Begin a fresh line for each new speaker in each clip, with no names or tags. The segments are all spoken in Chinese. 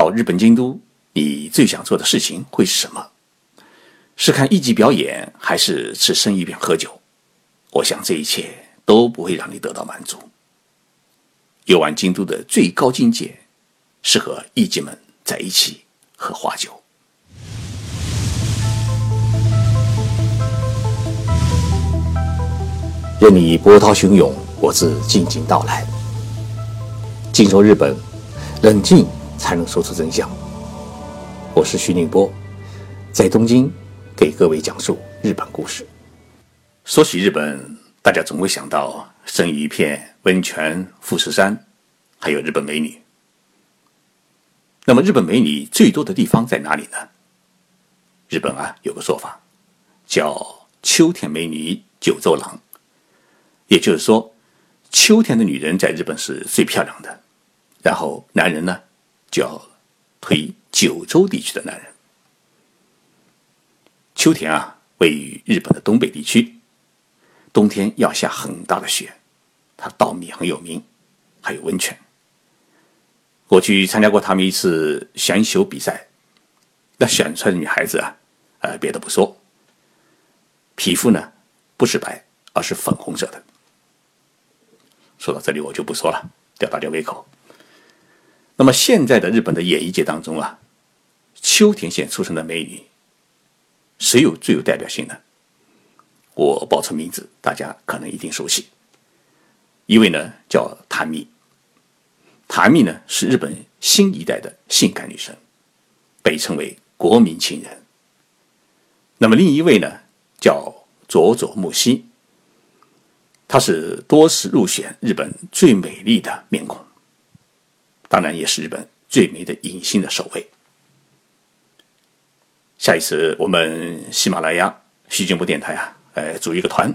到日本京都，你最想做的事情会是什么？是看艺伎表演，还是吃生鱼片喝酒？我想这一切都不会让你得到满足。游玩京都的最高境界，是和艺伎们在一起喝花酒。任你波涛汹涌，我自静静到来。静说日本，冷静才能说出真相。我是徐宁波，在东京给各位讲述日本故事。说起日本，大家总会想到生鱼片、温泉、富士山，还有日本美女。那么，日本美女最多的地方在哪里呢？日本啊，有个说法叫“秋天美女九州郎”。也就是说，秋天的女人在日本是最漂亮的。然后男人呢，就要推九州地区的男人。秋田啊，位于日本的东北地区，冬天要下很大的雪，它稻米很有名，还有温泉。我去参加过他们一次选秀比赛，那选出来的女孩子啊，呃，别的不说，皮肤呢不是白，而是粉红色的。说到这里，我就不说了，吊大家胃口。那么现在的日本的演艺界当中啊，秋田县出生的美女，谁有最有代表性呢？我报出名字，大家可能一定熟悉。一位呢叫谭蜜，谭蜜呢是日本新一代的性感女神，被称为国民情人。那么另一位呢叫佐佐木希。她是多次入选日本最美丽的面孔，当然也是日本最美的影星的首位。下一次我们喜马拉雅徐静波电台啊，呃，组一个团，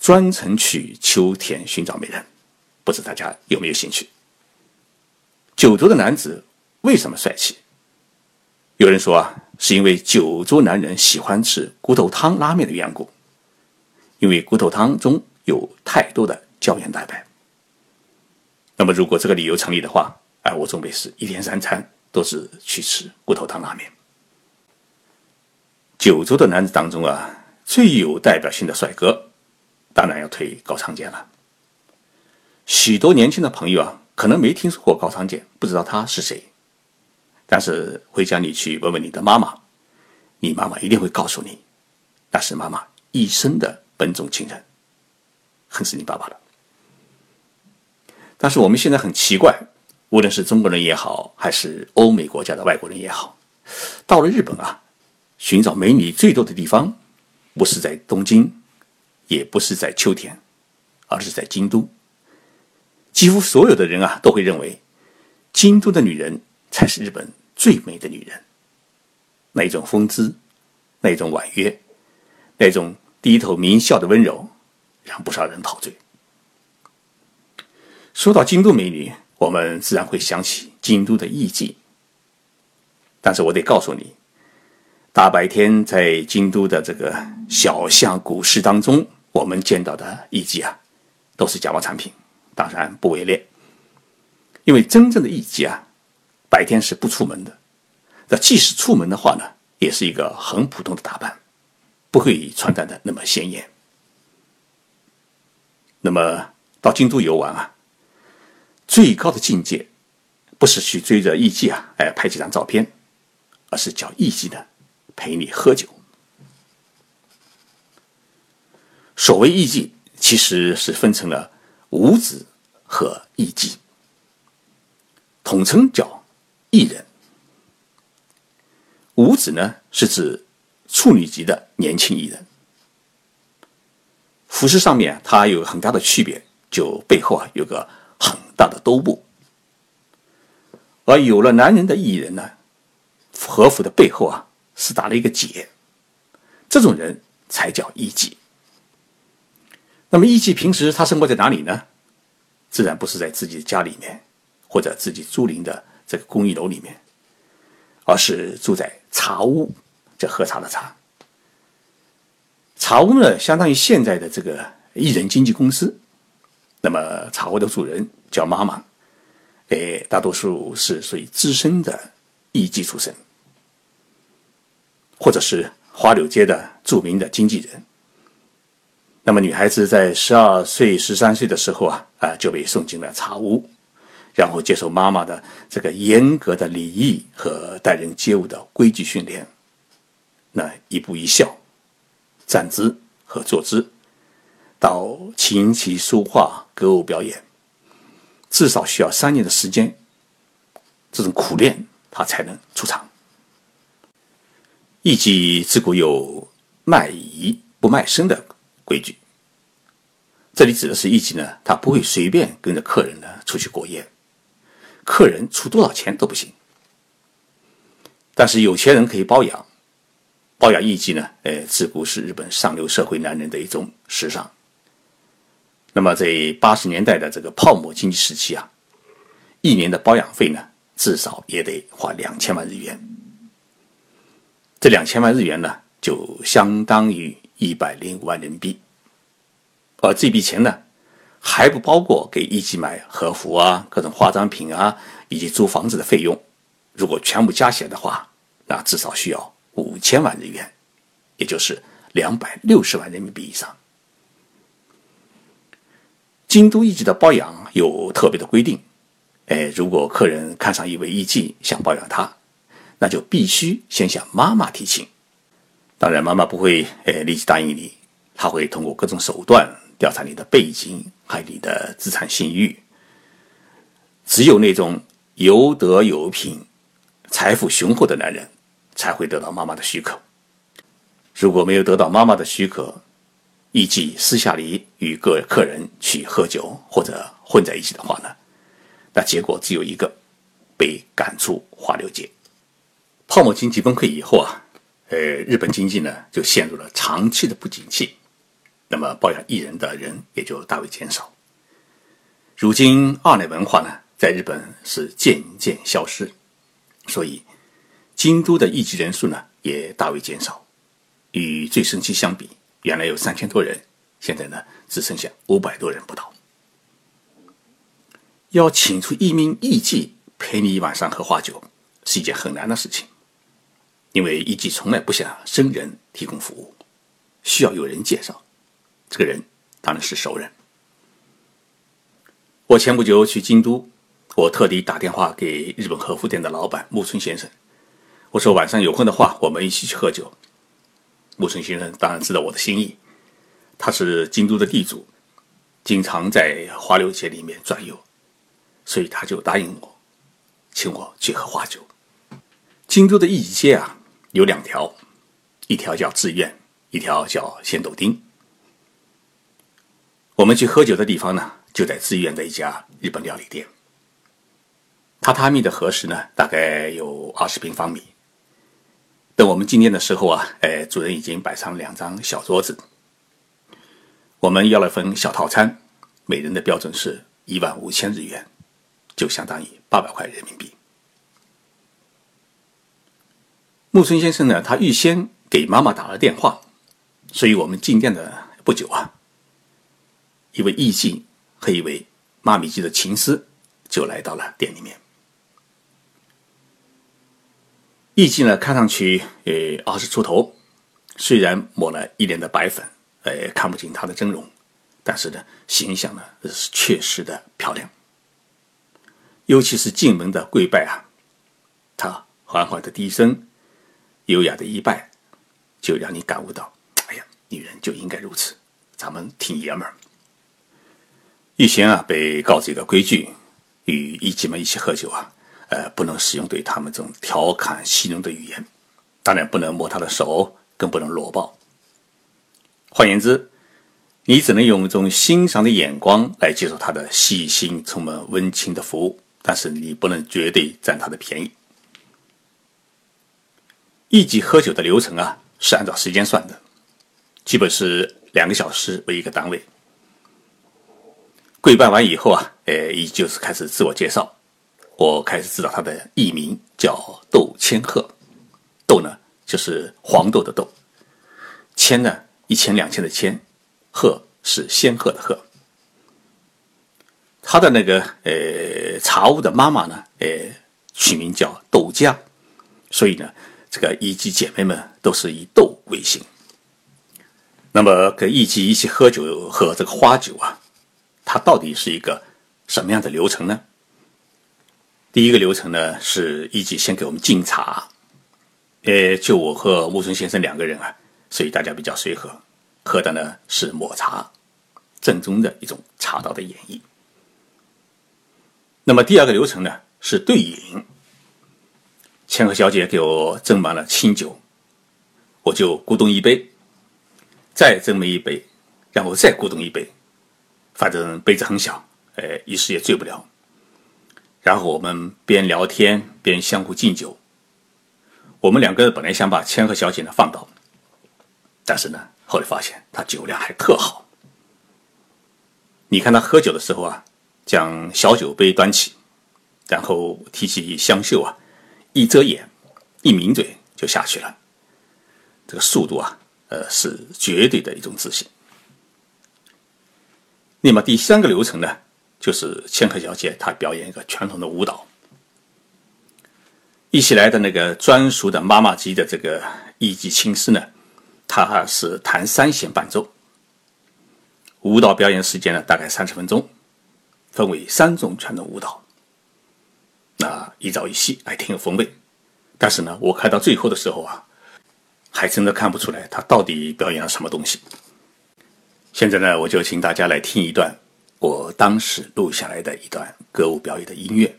专程去秋田寻找美人，不知大家有没有兴趣？九州的男子为什么帅气？有人说啊，是因为九州男人喜欢吃骨头汤拉面的缘故，因为骨头汤中。有太多的胶原蛋白。那么，如果这个理由成立的话，哎，我准备是一天三餐都是去吃骨头汤拉面。九州的男子当中啊，最有代表性的帅哥，当然要推高仓健了。许多年轻的朋友啊，可能没听说过高仓健，不知道他是谁。但是回家你去问问你的妈妈，你妈妈一定会告诉你，那是妈妈一生的本种情人。恨死你爸爸了！但是我们现在很奇怪，无论是中国人也好，还是欧美国家的外国人也好，到了日本啊，寻找美女最多的地方，不是在东京，也不是在秋田，而是在京都。几乎所有的人啊，都会认为，京都的女人才是日本最美的女人。那一种风姿，那一种婉约，那种低头明笑的温柔。让不少人陶醉。说到京都美女，我们自然会想起京都的艺妓。但是我得告诉你，大白天在京都的这个小巷古市当中，我们见到的艺妓啊，都是假冒产品，当然不为劣。因为真正的艺妓啊，白天是不出门的。那即使出门的话呢，也是一个很普通的打扮，不会穿戴的那么鲜艳。那么到京都游玩啊，最高的境界不是去追着艺妓啊，哎拍几张照片，而是叫艺妓呢陪你喝酒。所谓艺妓，其实是分成了舞子和艺妓，统称叫艺人。舞子呢是指处女级的年轻艺人。服饰上面它有很大的区别，就背后啊有个大的兜布，而有了男人的艺人呢，和服的背后啊是打了一个结，这种人才叫艺妓。那么艺妓平时他生活在哪里呢？自然不是在自己的家里面，或者自己租赁的这个公寓楼里面，而是住在茶屋，这喝茶的茶。茶屋呢，相当于现在的这个艺人经纪公司。那么茶屋的主人叫妈妈，哎，大多数是属于资深的艺妓出身，或者是花柳街的著名的经纪人。那么女孩子在十二岁、十三岁的时候啊，啊就被送进了茶屋，然后接受妈妈的这个严格的礼仪和待人接物的规矩训练。那一步一笑、站姿和坐姿，到琴棋书画、歌舞表演，至少需要三年的时间。这种苦练，他才能出场。艺妓自古有卖艺不卖身的。规矩，这里指的是艺妓呢，他不会随便跟着客人呢出去过夜，客人出多少钱都不行。但是有钱人可以包养，包养艺妓呢，呃，自古是日本上流社会男人的一种时尚。那么在八十年代的这个泡沫经济时期啊，一年的保养费呢，至少也得花两千万日元。这两千万日元呢，就相当于。一百零五万人民币，而这笔钱呢，还不包括给艺妓买和服啊、各种化妆品啊，以及租房子的费用。如果全部加起来的话，那至少需要五千万日元，也就是两百六十万人民币以上。京都艺妓的包养有特别的规定，哎，如果客人看上一位艺妓，想包养她，那就必须先向妈妈提亲。当然，妈妈不会诶立即答应你，她会通过各种手段调查你的背景，还有你的资产信誉。只有那种有德有品、财富雄厚的男人，才会得到妈妈的许可。如果没有得到妈妈的许可，艺妓私下里与各客人去喝酒或者混在一起的话呢，那结果只有一个：被赶出花柳街。泡沫经济崩溃以后啊。呃，日本经济呢就陷入了长期的不景气，那么包养艺人的人也就大为减少。如今二奶文化呢在日本是渐渐消失，所以京都的艺妓人数呢也大为减少。与最盛期相比，原来有三千多人，现在呢只剩下五百多人不到。要请出一名艺妓陪你一晚上喝花酒，是一件很难的事情。因为艺妓从来不向生人提供服务，需要有人介绍。这个人当然是熟人。我前不久去京都，我特地打电话给日本和服店的老板木村先生，我说晚上有空的话，我们一起去喝酒。木村先生当然知道我的心意，他是京都的地主，经常在花柳街里面转悠，所以他就答应我，请我去喝花酒。京都的艺伎街啊。有两条，一条叫志愿，一条叫仙斗町。我们去喝酒的地方呢，就在志愿的一家日本料理店。榻榻米的合适呢，大概有二十平方米。等我们进店的时候啊，哎，主人已经摆上两张小桌子。我们要了份小套餐，每人的标准是一万五千日元，就相当于八百块人民币。木村先生呢，他预先给妈妈打了电话，所以我们进店的不久啊，一位艺妓和一位妈咪级的琴师就来到了店里面。艺妓呢，看上去呃二十出头，虽然抹了一脸的白粉，呃看不清她的真容，但是呢，形象呢是确实的漂亮。尤其是进门的跪拜啊，他缓缓的低声。优雅的一拜，就让你感悟到：哎呀，女人就应该如此，咱们挺爷们儿。玉贤啊，被告知一个规矩：与艺妓们一起喝酒啊，呃，不能使用对他们这种调侃戏弄的语言，当然不能摸他的手，更不能裸抱。换言之，你只能用一种欣赏的眼光来接受他的细心、充满温情的服务，但是你不能绝对占他的便宜。一级喝酒的流程啊，是按照时间算的，基本是两个小时为一个单位。跪拜完以后啊，呃，一就是开始自我介绍。我开始知道他的艺名叫窦千鹤，窦呢就是黄豆的豆，千呢一千两千的千，鹤是仙鹤的鹤。他的那个呃茶屋的妈妈呢，呃，取名叫窦家。所以呢，这个艺妓姐妹们都是以斗为行。那么跟艺妓一起喝酒喝这个花酒啊，它到底是一个什么样的流程呢？第一个流程呢是一级先给我们敬茶，呃，就我和木村先生两个人啊，所以大家比较随和，喝的呢是抹茶，正宗的一种茶道的演绎。那么第二个流程呢是对饮，千鹤小姐给我斟满了清酒，我就咕咚一杯。再斟满一杯，然后再咕咚一杯，反正杯子很小，呃，一时也醉不了。然后我们边聊天边相互敬酒。我们两个本来想把千鹤小姐呢放倒，但是呢，后来发现她酒量还特好。你看她喝酒的时候啊，将小酒杯端起，然后提起香袖啊，一遮眼，一抿嘴就下去了。这个速度啊！呃，是绝对的一种自信。那么第三个流程呢，就是千鹤小姐她表演一个传统的舞蹈。一起来的那个专属的妈妈级的这个艺伎青师呢，他是弹三弦伴奏。舞蹈表演时间呢，大概三十分钟，分为三种传统舞蹈。那一朝一夕，还挺有风味。但是呢，我看到最后的时候啊。还真的看不出来他到底表演了什么东西。现在呢，我就请大家来听一段我当时录下来的一段歌舞表演的音乐。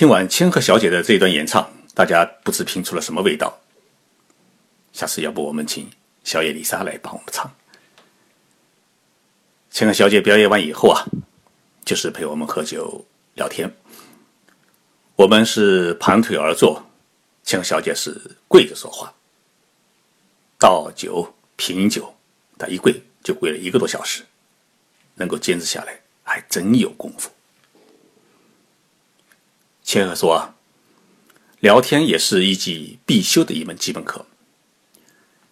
听完千鹤小姐的这段演唱，大家不知品出了什么味道。下次要不我们请小野丽莎来帮我们唱。千鹤小姐表演完以后啊，就是陪我们喝酒聊天。我们是盘腿而坐，千鹤小姐是跪着说话。倒酒品酒，她一跪就跪了一个多小时，能够坚持下来，还真有功夫。千鹤说：“聊天也是一级必修的一门基本课。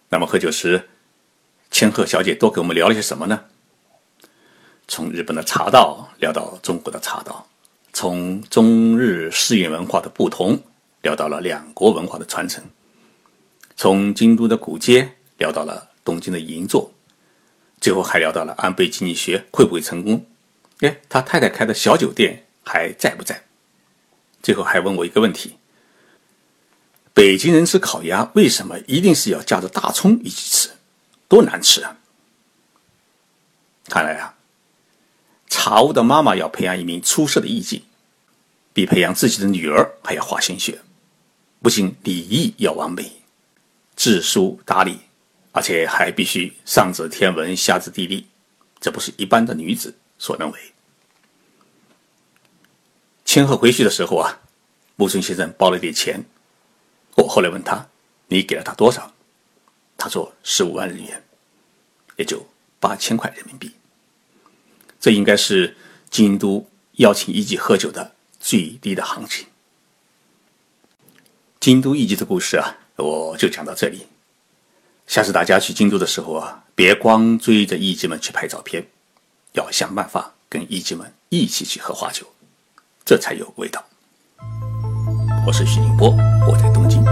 那么喝酒时，千鹤小姐多给我们聊了些什么呢？从日本的茶道聊到中国的茶道，从中日寺院文化的不同聊到了两国文化的传承，从京都的古街聊到了东京的银座，最后还聊到了安倍经济学会不会成功？哎，他太太开的小酒店还在不在？”最后还问我一个问题：北京人吃烤鸭为什么一定是要夹着大葱一起吃？多难吃啊！看来啊，茶屋的妈妈要培养一名出色的艺妓，比培养自己的女儿还要花心血。不仅礼仪要完美，知书达理，而且还必须上知天文下知地理，这不是一般的女子所能为。千鹤回去的时候啊，木村先生包了点钱。我后来问他：“你给了他多少？”他说：“十五万日元，也就八千块人民币。这应该是京都邀请艺妓喝酒的最低的行情。”京都艺妓的故事啊，我就讲到这里。下次大家去京都的时候啊，别光追着艺妓们去拍照片，要想办法跟艺妓们一起去喝花酒。这才有味道。我是徐宁波，我在东京。